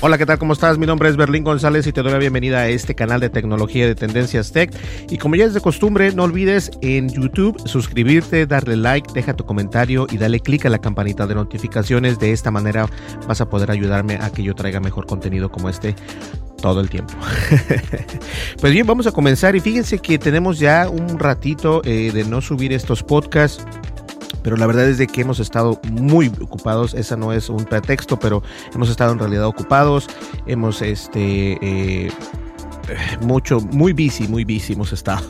Hola, ¿qué tal? ¿Cómo estás? Mi nombre es Berlín González y te doy la bienvenida a este canal de tecnología de Tendencias Tech. Y como ya es de costumbre, no olvides en YouTube suscribirte, darle like, deja tu comentario y dale click a la campanita de notificaciones. De esta manera vas a poder ayudarme a que yo traiga mejor contenido como este todo el tiempo. pues bien, vamos a comenzar y fíjense que tenemos ya un ratito eh, de no subir estos podcasts pero la verdad es de que hemos estado muy ocupados, esa no es un pretexto, pero hemos estado en realidad ocupados, hemos este... Eh, mucho, muy busy, muy busy hemos estado.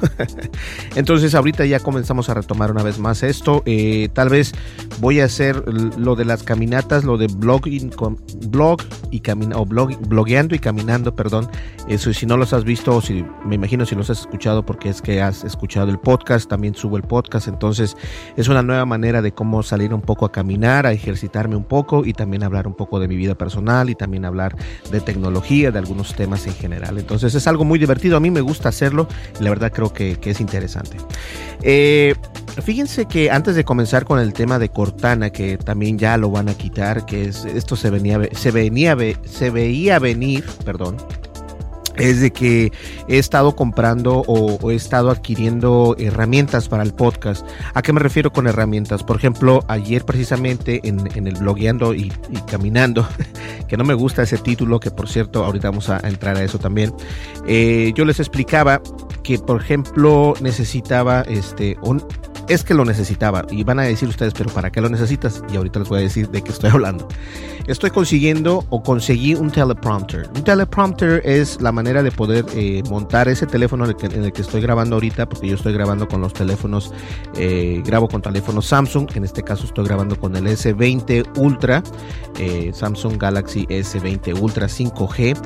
Entonces ahorita ya comenzamos a retomar una vez más esto. Eh, tal vez voy a hacer lo de las caminatas, lo de blogging, blog y o blog, blogueando y caminando, perdón. Eso si no los has visto, o si me imagino si los has escuchado porque es que has escuchado el podcast, también subo el podcast. Entonces es una nueva manera de cómo salir un poco a caminar, a ejercitarme un poco y también hablar un poco de mi vida personal y también hablar de tecnología, de algunos temas en general. Entonces es algo muy divertido. A mí me gusta hacerlo y la verdad creo que, es interesante. Eh, fíjense que antes de comenzar con el tema de Cortana, que también ya lo van a quitar, que es, esto se venía, se venía, se veía venir, perdón, es de que he estado comprando o, he estado adquiriendo herramientas para el podcast. ¿A qué me refiero con herramientas? Por ejemplo, ayer precisamente en, el blogueando y, caminando, que no me gusta ese título, que por cierto, ahorita vamos a, entrar a eso también, eh, yo les explicaba que, por ejemplo, necesitaba este, un, es que lo necesitaba. Y van a decir ustedes, pero ¿para qué lo necesitas? Y ahorita les voy a decir de qué estoy hablando. Estoy consiguiendo o conseguí un teleprompter. Un teleprompter es la manera de poder eh, montar ese teléfono en el, que, estoy grabando ahorita, porque yo estoy grabando con los teléfonos, eh, grabo con teléfonos Samsung. En este caso estoy grabando con el S20 Ultra, eh, Samsung Galaxy S20 Ultra 5G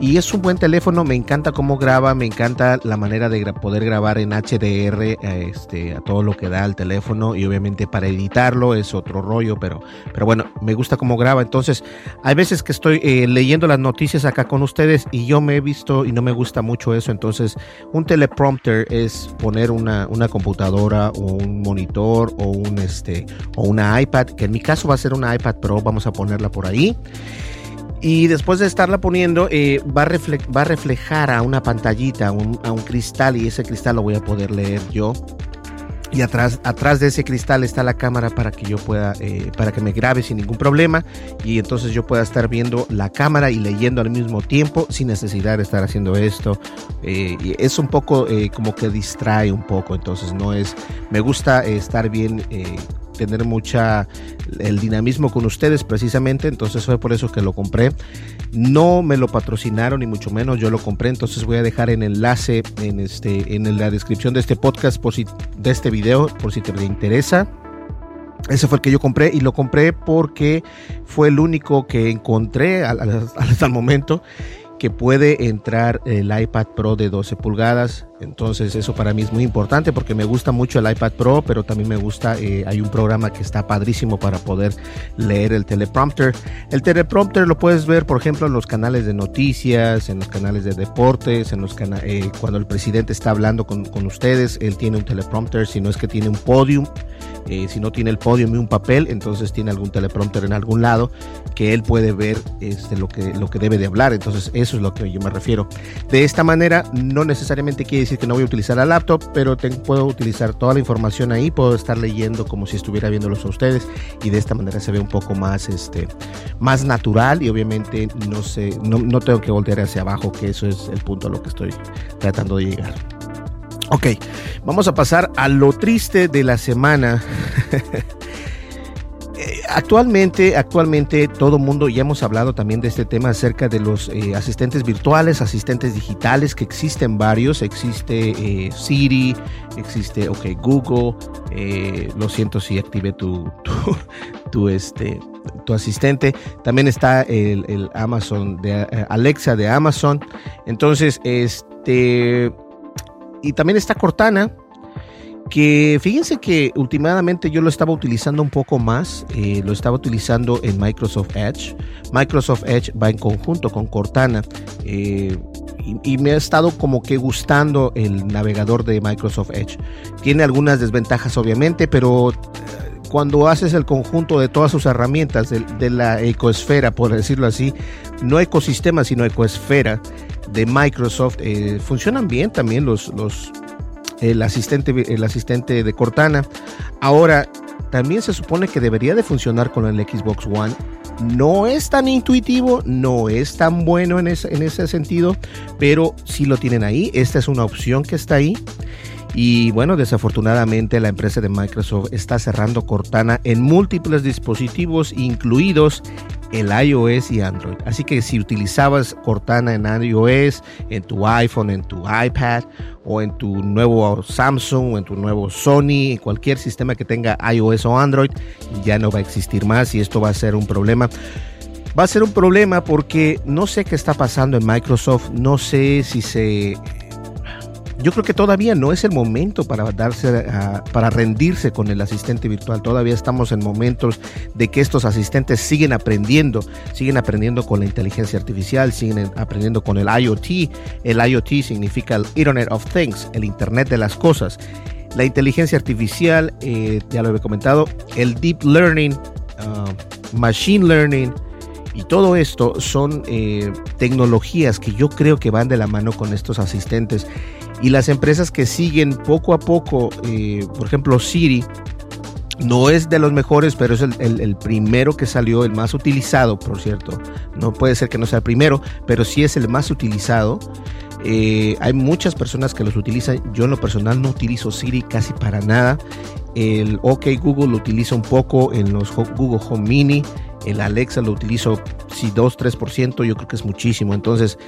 y es un buen teléfono, me encanta cómo graba, me encanta la manera de poder grabar en HDR este, a todo lo que da el teléfono y obviamente para editarlo es otro rollo, pero, pero bueno, me gusta cómo graba. Entonces, hay veces que estoy eh, leyendo las noticias acá con ustedes y yo me he visto y no me gusta mucho eso. Entonces, un teleprompter es poner una, una computadora o un monitor o un este o una iPad, que en mi caso va a ser una iPad Pro, vamos a ponerla por ahí. Y después de estarla poniendo, eh, va, a va, reflejar a una pantallita, a un cristal, y ese cristal lo voy a poder leer yo. Y atrás, atrás de ese cristal está la cámara para que yo pueda, eh, para que me grabe sin ningún problema. Y entonces yo pueda estar viendo la cámara y leyendo al mismo tiempo sin necesidad de estar haciendo esto. Eh, y es un poco como que distrae un poco. Entonces no es, me gusta estar bien tener mucha el dinamismo con ustedes precisamente, entonces fue por eso que lo compré. No me lo patrocinaron ni mucho menos, yo lo compré, entonces voy a dejar el enlace en este en la descripción de este podcast por si de este video por si te interesa. Ese fue el que yo compré y lo compré porque fue el único que encontré hasta el momento que puede entrar el iPad Pro de 12 pulgadas Entonces eso para mí es muy importante porque me gusta mucho el iPad Pro, pero también me gusta, eh, hay un programa que está padrísimo para poder leer el teleprompter. El teleprompter lo puedes ver, por ejemplo, en los canales de noticias, en los canales de deportes, en los eh, cuando el presidente está hablando con, con, ustedes, él tiene un teleprompter, si no es que tiene un podium. Eh, si no tiene el podium y un papel, entonces tiene algún teleprompter en algún lado que él puede ver este, lo, que, lo que debe de hablar. Entonces eso es lo que yo me refiero. De esta manera, no necesariamente quiere decir que no voy a utilizar la laptop, pero puedo utilizar toda la información ahí, puedo estar leyendo como si estuviera viéndolos a ustedes y de esta manera se ve un poco más, este, más natural y obviamente no, sé, no, no tengo que voltear hacia abajo, que eso es el punto a lo que estoy tratando de llegar. Ok, vamos a pasar a lo triste de la semana. Eh, actualmente, actualmente todo mundo, ya hemos hablado también de este tema acerca de los eh, asistentes virtuales, asistentes digitales, que existen varios. Existe eh, Siri, existe OK Google. lo siento si activé tu, tu, este, tu asistente. También está el Amazon de Alexa de Amazon. Entonces, este y también está Cortana, que fíjense que últimamente yo lo estaba utilizando un poco más, eh, lo estaba utilizando en Microsoft Edge. Microsoft Edge va en conjunto con Cortana eh, y, me ha estado como que gustando el navegador de Microsoft Edge. Tiene algunas desventajas obviamente, pero eh, cuando haces el conjunto de todas sus herramientas de, la ecosfera, por decirlo así, no ecosistema, sino ecosfera de Microsoft, funcionan bien también los, los el asistente, el asistente de Cortana. Ahora, también se supone que debería de funcionar con el Xbox One. No es tan intuitivo, no es tan bueno en ese, en ese sentido, pero si lo tienen ahí. Esta es una opción que está ahí. Y bueno, desafortunadamente la empresa de Microsoft está cerrando Cortana en múltiples dispositivos, incluidos el iOS y Android. Así que si utilizabas Cortana en iOS, en tu iPhone, en tu iPad o en tu nuevo Samsung o en tu nuevo Sony, en cualquier sistema que tenga iOS o Android, ya no va a existir más y esto va a ser un problema. Va a ser un problema porque no sé qué está pasando en Microsoft, no sé si se yo creo que todavía no es el momento para darse para rendirse con el asistente virtual. Todavía estamos en momentos de que estos asistentes siguen aprendiendo, siguen aprendiendo con la inteligencia artificial, siguen aprendiendo con el IoT. El IoT significa el Internet of Things, el Internet de las cosas. La inteligencia artificial, eh, ya lo he comentado, el deep learning, uh, machine learning, y todo esto son eh, tecnologías que yo creo que van de la mano con estos asistentes y las empresas que siguen poco a poco, eh, por ejemplo Siri, no es de los mejores, pero es el, primero que salió, el más utilizado, por cierto. No puede ser que no sea el primero, pero sí es el más utilizado. Eh, hay muchas personas que los utilizan. Yo en lo personal no utilizo Siri casi para nada. El OK Google lo utilizo un poco en los Google Home Mini. El Alexa lo utilizo si 2-3%, yo creo que es muchísimo. Entonces,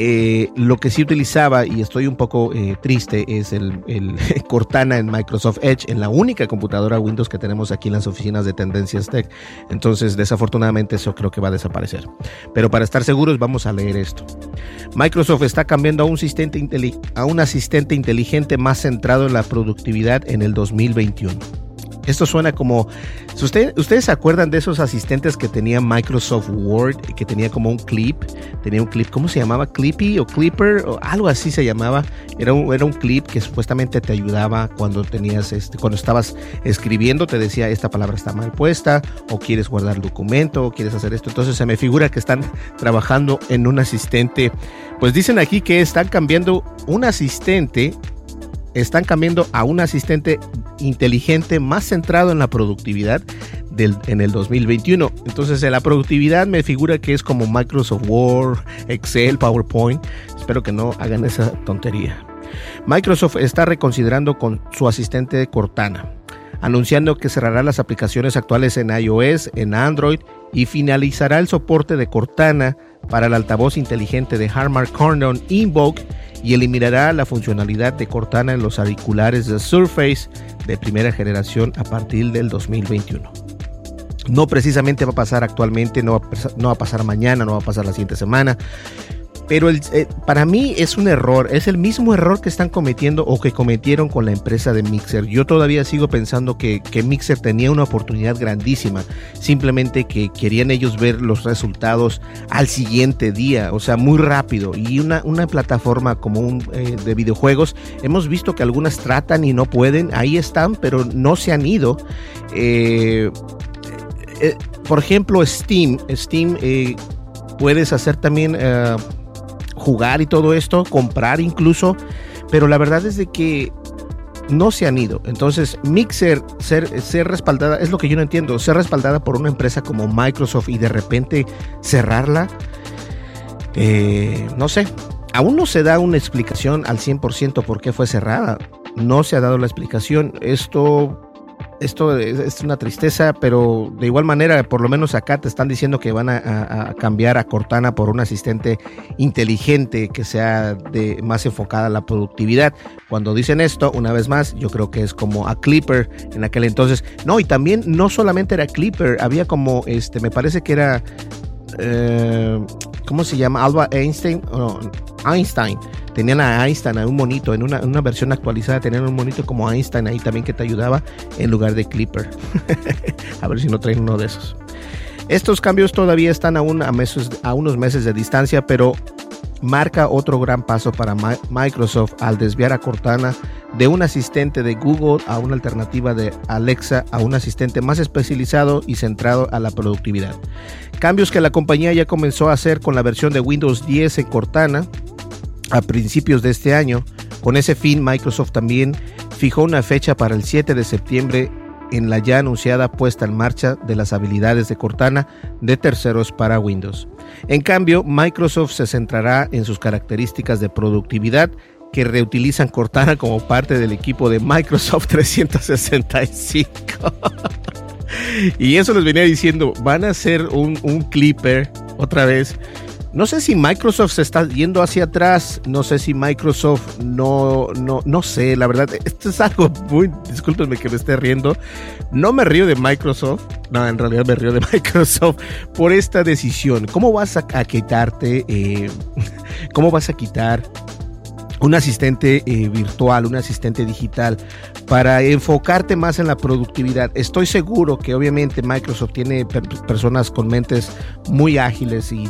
eh, lo que sí utilizaba, y estoy un poco eh, triste, es el, Cortana en Microsoft Edge, en la única computadora Windows que tenemos aquí en las oficinas de Tendencias Tech. Entonces, desafortunadamente, eso creo que va a desaparecer. Pero para estar seguros, vamos a leer esto. Microsoft está cambiando a un, asistente a un asistente inteligente más centrado en la productividad en el 2021. Esto suena como. ¿Ustedes se acuerdan de esos asistentes que tenía Microsoft Word, que tenía como un clip? Tenía un clip, ¿cómo se llamaba? Clippy o Clipper o algo así se llamaba. Era un, era un clip que supuestamente te ayudaba cuando tenías este, cuando estabas escribiendo, te decía esta palabra está mal puesta, o quieres guardar el documento, o quieres hacer esto. Entonces se me figura que están trabajando en un asistente. Pues dicen aquí que están cambiando un asistente están cambiando a un asistente inteligente más centrado en la productividad en el 2021. Entonces, en la productividad me figura que es como Microsoft Word, Excel, PowerPoint. Espero que no hagan esa tontería. Microsoft está reconsiderando con su asistente Cortana, anunciando que cerrará las aplicaciones actuales en iOS, en Android y finalizará el soporte de Cortana para el altavoz inteligente de Harman Kardon Invoke y eliminará la funcionalidad de Cortana en los auriculares de Surface de primera generación a partir del 2021. No precisamente va a pasar actualmente, no va a, pasar, mañana, no va a pasar la siguiente semana. Pero el, eh, para mí es un error, es el mismo error que están cometiendo o que cometieron con la empresa de Mixer. Yo todavía sigo pensando que, que, Mixer tenía una oportunidad grandísima, simplemente que querían ellos ver los resultados al siguiente día, o sea, muy rápido. Y una, una plataforma como un eh, de videojuegos, hemos visto que algunas tratan y no pueden, ahí están, pero no se han ido. Eh, eh, por ejemplo, Steam, Steam puedes hacer también jugar y todo esto, comprar incluso, pero la verdad es de que no se han ido. Entonces, Mixer ser, ser respaldada, es lo que yo no entiendo, ser respaldada por una empresa como Microsoft y de repente cerrarla, eh, no sé, aún no se da una explicación al 100% por qué fue cerrada. No se ha dado la explicación. Esto esto es, una tristeza, pero de igual manera, por lo menos acá te están diciendo que van a, cambiar a Cortana por un asistente inteligente que sea de, más enfocada a la productividad. Cuando dicen esto, una vez más, yo creo que es como a Clipper en aquel entonces. No, y también no solamente era Clipper, había como, este, me parece que era, eh, ¿cómo se llama? Alba Einstein, no, Einstein tenían a Einstein, a un monito, en una, versión actualizada tenían un monito como Einstein ahí también que te ayudaba en lugar de Clipper. a ver si no traen uno de esos. Estos cambios todavía están a unos meses de distancia, pero marca otro gran paso para Microsoft al desviar a Cortana de un asistente de Google a una alternativa de Alexa a un asistente más especializado y centrado a la productividad. Cambios que la compañía ya comenzó a hacer con la versión de Windows 10 en Cortana, a principios de este año. Con ese fin, Microsoft también fijó una fecha para el 7 de septiembre en la ya anunciada puesta en marcha de las habilidades de Cortana de terceros para Windows. En cambio, Microsoft se centrará en sus características de productividad que reutilizan Cortana como parte del equipo de Microsoft 365. y eso les venía diciendo, van a hacer un, un clipper otra vez no sé si Microsoft se está yendo hacia atrás, no sé si Microsoft no, no, no sé, la verdad, esto es algo muy, discúlpenme que me esté riendo, no me río de Microsoft, no, en realidad me río de Microsoft por esta decisión. ¿Cómo vas a, quitarte, eh, cómo vas a quitar un asistente eh, virtual, un asistente digital, para enfocarte más en la productividad. Estoy seguro que obviamente Microsoft tiene personas con mentes muy ágiles y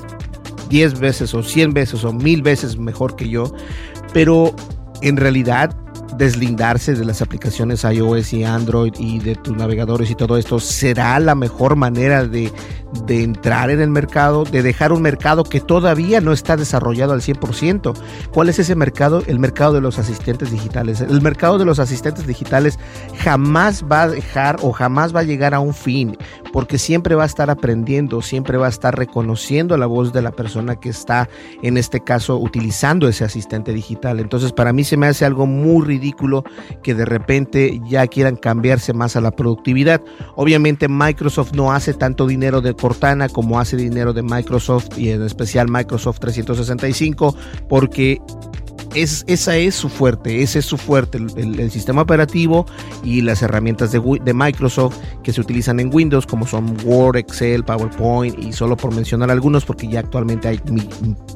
10 veces o 100 veces o 1000 veces mejor que yo, pero en realidad deslindarse de las aplicaciones iOS y Android y de tus navegadores y todo esto será la mejor manera de, de entrar en el mercado, de dejar un mercado que todavía no está desarrollado al 100%. ¿Cuál es ese mercado? El mercado de los asistentes digitales. El mercado de los asistentes digitales jamás va a dejar o jamás va a llegar a un fin, porque siempre va a estar aprendiendo, siempre va a estar reconociendo la voz de la persona que está, en este caso, utilizando ese asistente digital. Entonces, para mí se me hace algo muy ridículo que de repente ya quieran cambiarse más a la productividad. Obviamente Microsoft no hace tanto dinero de Cortana como hace dinero de Microsoft y en especial Microsoft 365 porque es, esa es su fuerte, ese es su fuerte, el, sistema operativo y las herramientas de, Microsoft que se utilizan en Windows, como son Word, Excel, PowerPoint, y solo por mencionar algunos, porque ya actualmente hay,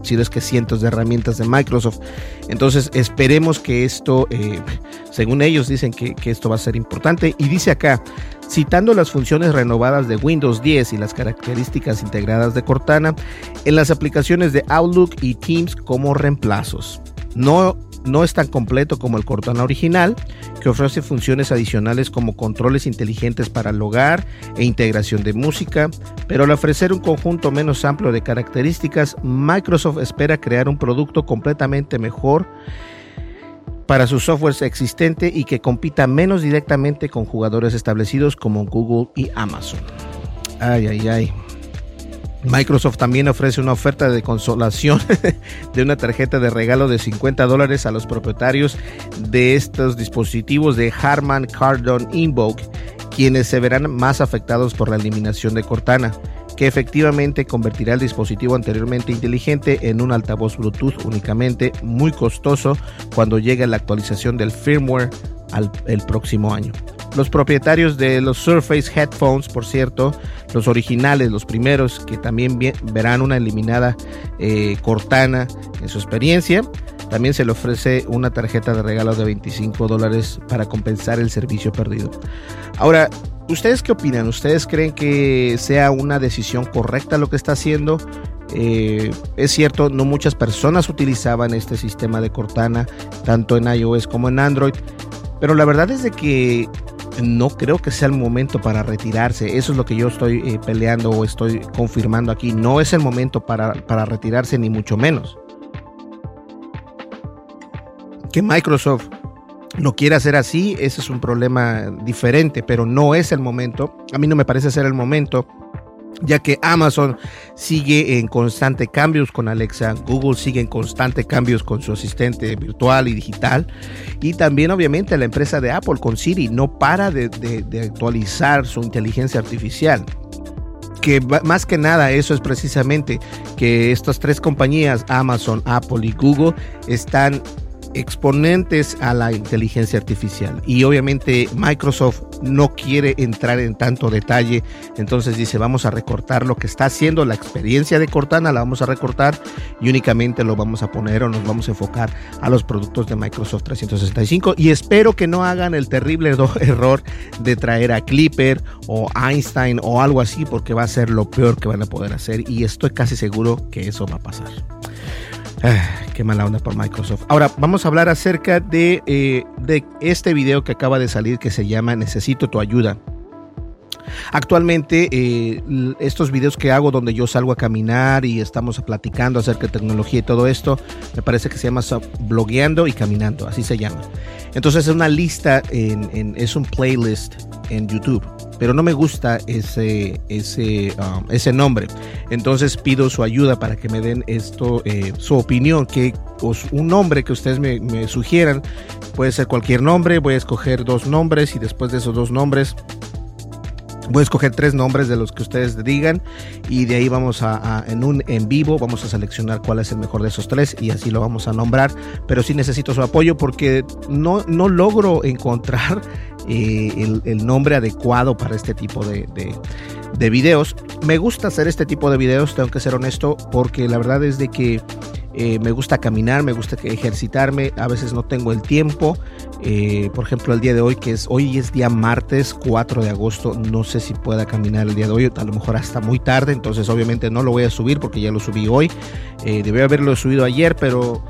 si es que cientos de herramientas de Microsoft. Entonces, esperemos que esto, eh, según ellos, dicen que, que esto va a ser importante. Y dice acá, citando las funciones renovadas de Windows 10 y las características integradas de Cortana en las aplicaciones de Outlook y Teams como reemplazos. No, no es tan completo como el Cortana original, que ofrece funciones adicionales como controles inteligentes para el hogar e integración de música, pero al ofrecer un conjunto menos amplio de características, Microsoft espera crear un producto completamente mejor para su software existente y que compita menos directamente con jugadores establecidos como Google y Amazon. Ay, ay, ay. Microsoft también ofrece una oferta de consolación de una tarjeta de regalo de 50 dólares a los propietarios de estos dispositivos de Harman Kardon Invoke, quienes se verán más afectados por la eliminación de Cortana, que efectivamente convertirá el dispositivo anteriormente inteligente en un altavoz Bluetooth únicamente muy costoso cuando llegue la actualización del firmware al, el próximo año. Los propietarios de los Surface Headphones, por cierto, los originales, los primeros, que también verán una eliminada eh, Cortana en su experiencia. También se le ofrece una tarjeta de regalo de 25 dólares para compensar el servicio perdido. Ahora, ¿ustedes qué opinan? ¿Ustedes creen que sea una decisión correcta lo que está haciendo? Eh, es cierto, no muchas personas utilizaban este sistema de Cortana, tanto en iOS como en Android, pero la verdad es de que no creo que sea el momento para retirarse. Eso es lo que yo estoy eh, peleando o estoy confirmando aquí. No es el momento para, para retirarse, ni mucho menos. Que Microsoft no quiera hacer así, ese es un problema diferente, pero no es el momento. A mí no me parece ser el momento ya que Amazon sigue en constante cambios con Alexa, Google sigue en constante cambios con su asistente virtual y digital, y también obviamente la empresa de Apple con Siri no para de, actualizar su inteligencia artificial. Que más que nada eso es precisamente que estas tres compañías, Amazon, Apple y Google, están exponentes a la inteligencia artificial. Y obviamente Microsoft no quiere entrar en tanto detalle. Entonces dice vamos a recortar lo que está haciendo la experiencia de Cortana la vamos a recortar y únicamente lo vamos a poner o nos vamos a enfocar a los productos de Microsoft 365 y espero que no hagan el terrible error de traer a Clipper o Einstein o algo así porque va a ser lo peor que van a poder hacer y estoy casi seguro que eso va a pasar Ah, qué mala onda por Microsoft. Ahora vamos a hablar acerca de, eh, de este video que acaba de salir que se llama Necesito tu ayuda. Actualmente eh, estos videos que hago donde yo salgo a caminar y estamos platicando acerca de tecnología y todo esto, me parece que se llama blogueando y caminando, así se llama. Entonces es una lista, en, es un playlist en YouTube pero no me gusta ese, ese, um, ese nombre. Entonces pido su ayuda para que me den esto, eh, su opinión, que un nombre que ustedes me, me sugieran. Puede ser cualquier nombre, voy a escoger dos nombres y después de esos dos nombres Voy a escoger tres nombres de los que ustedes digan y de ahí vamos a, en un en vivo vamos a seleccionar cuál es el mejor de esos tres y así lo vamos a nombrar. Pero sí necesito su apoyo porque no, no logro encontrar eh, el, nombre adecuado para este tipo de, de, videos. Me gusta hacer este tipo de videos, tengo que ser honesto, porque la verdad es de que eh, me gusta caminar, me gusta ejercitarme, a veces no tengo el tiempo. Eh, por ejemplo, el día de hoy, que es hoy es día martes 4 de agosto, no sé si pueda caminar el día de hoy, a lo mejor hasta muy tarde, entonces obviamente no lo voy a subir porque ya lo subí hoy. Eh, debí haberlo subido ayer, pero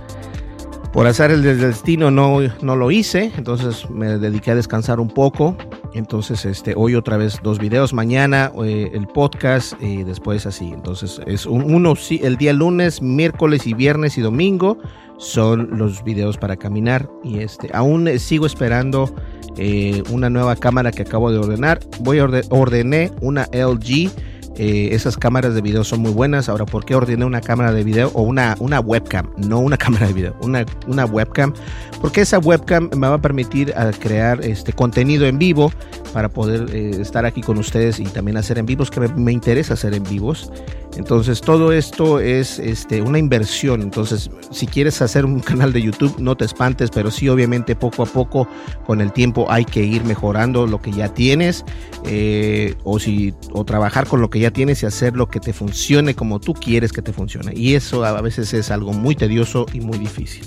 por hacer el destino no, no lo hice, entonces me dediqué a descansar un poco. Entonces, este, hoy otra vez dos videos, mañana eh, el podcast y después así. Entonces, es uno el día lunes, miércoles y viernes y domingo son los videos para caminar. Y este, aún sigo esperando eh, una nueva cámara que acabo de ordenar. Voy a ordené una LG eh, esas cámaras de video son muy buenas. Ahora, ¿por qué ordené una cámara de video o una, una webcam? No una cámara de video, una, una webcam. Porque esa webcam me va a permitir a crear este contenido en vivo para poder eh, estar aquí con ustedes y también hacer en vivos, que me, interesa hacer en vivos. Entonces, todo esto es este, una inversión. Entonces, si quieres hacer un canal de YouTube, no te espantes, pero sí, obviamente, poco a poco, con el tiempo, hay que ir mejorando lo que ya tienes eh, o, si, o trabajar con lo que ya tienes y hacer lo que te funcione como tú quieres que te funcione. Y eso a veces es algo muy tedioso y muy difícil.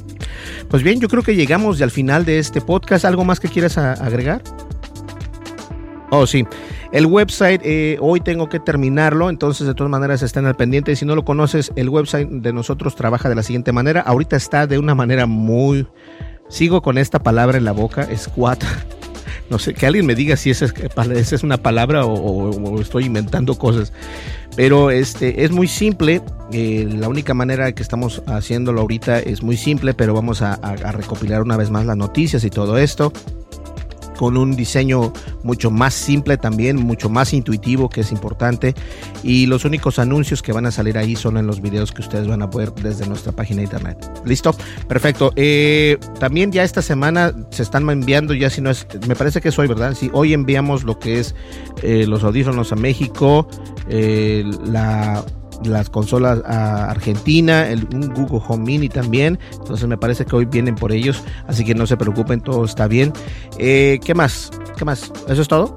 Pues bien, yo creo que llegamos al final de este podcast. ¿Algo más que quieras agregar? Oh, sí. El website, eh, hoy tengo que terminarlo, entonces de todas maneras estén al pendiente. Si no lo conoces, el website de nosotros trabaja de la siguiente manera. Ahorita está de una manera muy... Sigo con esta palabra en la boca, squat. No sé, que alguien me diga si esa es, una palabra o, estoy inventando cosas. Pero este es muy simple. Eh, la única manera que estamos haciéndolo ahorita es muy simple, pero vamos a recopilar una vez más las noticias y todo esto con un diseño mucho más simple también, mucho más intuitivo, que es importante. Y los únicos anuncios que van a salir ahí son en los videos que ustedes van a ver desde nuestra página de internet. ¿Listo? Perfecto. Eh, también ya esta semana se están enviando, ya si no es, me parece que es hoy, ¿verdad? Sí, hoy enviamos lo que es eh, los audífonos a México, eh, la las consolas a Argentina, el, un Google Home Mini también. Entonces me parece que hoy vienen por ellos, así que no se preocupen, todo está bien. Eh, ¿Qué más? ¿Qué más? ¿Eso es todo?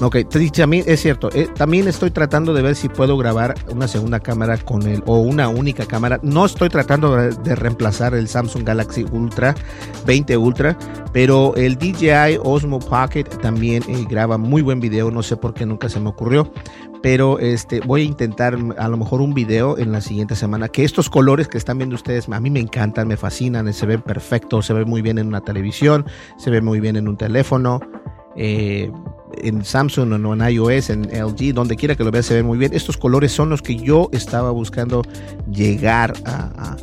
Ok, también es cierto. Eh, también estoy tratando de ver si puedo grabar una segunda cámara con el o una única cámara. No estoy tratando de, reemplazar el Samsung Galaxy Ultra 20 Ultra, pero el DJI Osmo Pocket también eh, graba muy buen video. No sé por qué nunca se me ocurrió, pero este voy a intentar a lo mejor un video en la siguiente semana. Que estos colores que están viendo ustedes a mí me encantan, me fascinan, se ven perfectos, se ve muy bien en una televisión, se ve muy bien en un teléfono. Eh, en Samsung o en iOS, en LG, donde quiera que lo veas se ve muy bien. Estos colores son los que yo estaba buscando llegar a,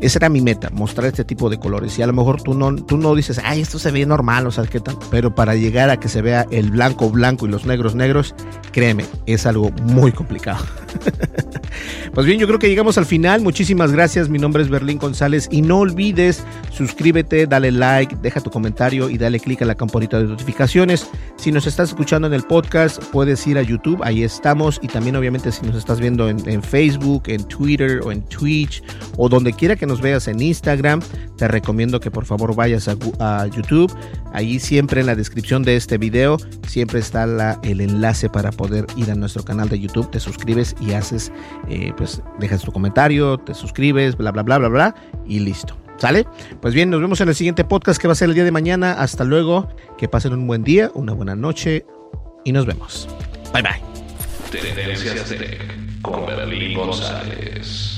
esa era mi meta, mostrar este tipo de colores. Y a lo mejor tú no, tú no dices, ay, esto se ve normal, o sea, ¿qué tal? Pero para llegar a que se vea el blanco blanco y los negros negros, créeme, es algo muy complicado. pues bien, yo creo que llegamos al final. Muchísimas gracias. Mi nombre es Berlín González. Y no olvides, suscríbete, dale like, deja tu comentario y dale clic a la campanita de notificaciones. Si nos estás escuchando en el podcast, puedes ir a YouTube, ahí estamos. Y también, obviamente, si nos estás viendo en, en Facebook, en Twitter o en Twitch o donde quiera que nos veas en Instagram, te recomiendo que por favor vayas a, YouTube. Ahí siempre en la descripción de este video, siempre está el enlace para poder ir a nuestro canal de YouTube. Te suscribes y haces, eh, pues dejas tu comentario, te suscribes, bla, bla, bla, bla, bla, y listo. ¿Sale? Pues bien, nos vemos en el siguiente podcast que va a ser el día de mañana. Hasta luego. Que pasen un buen día, una buena noche y nos vemos. Bye bye. Tendencias Tech con Berlín González.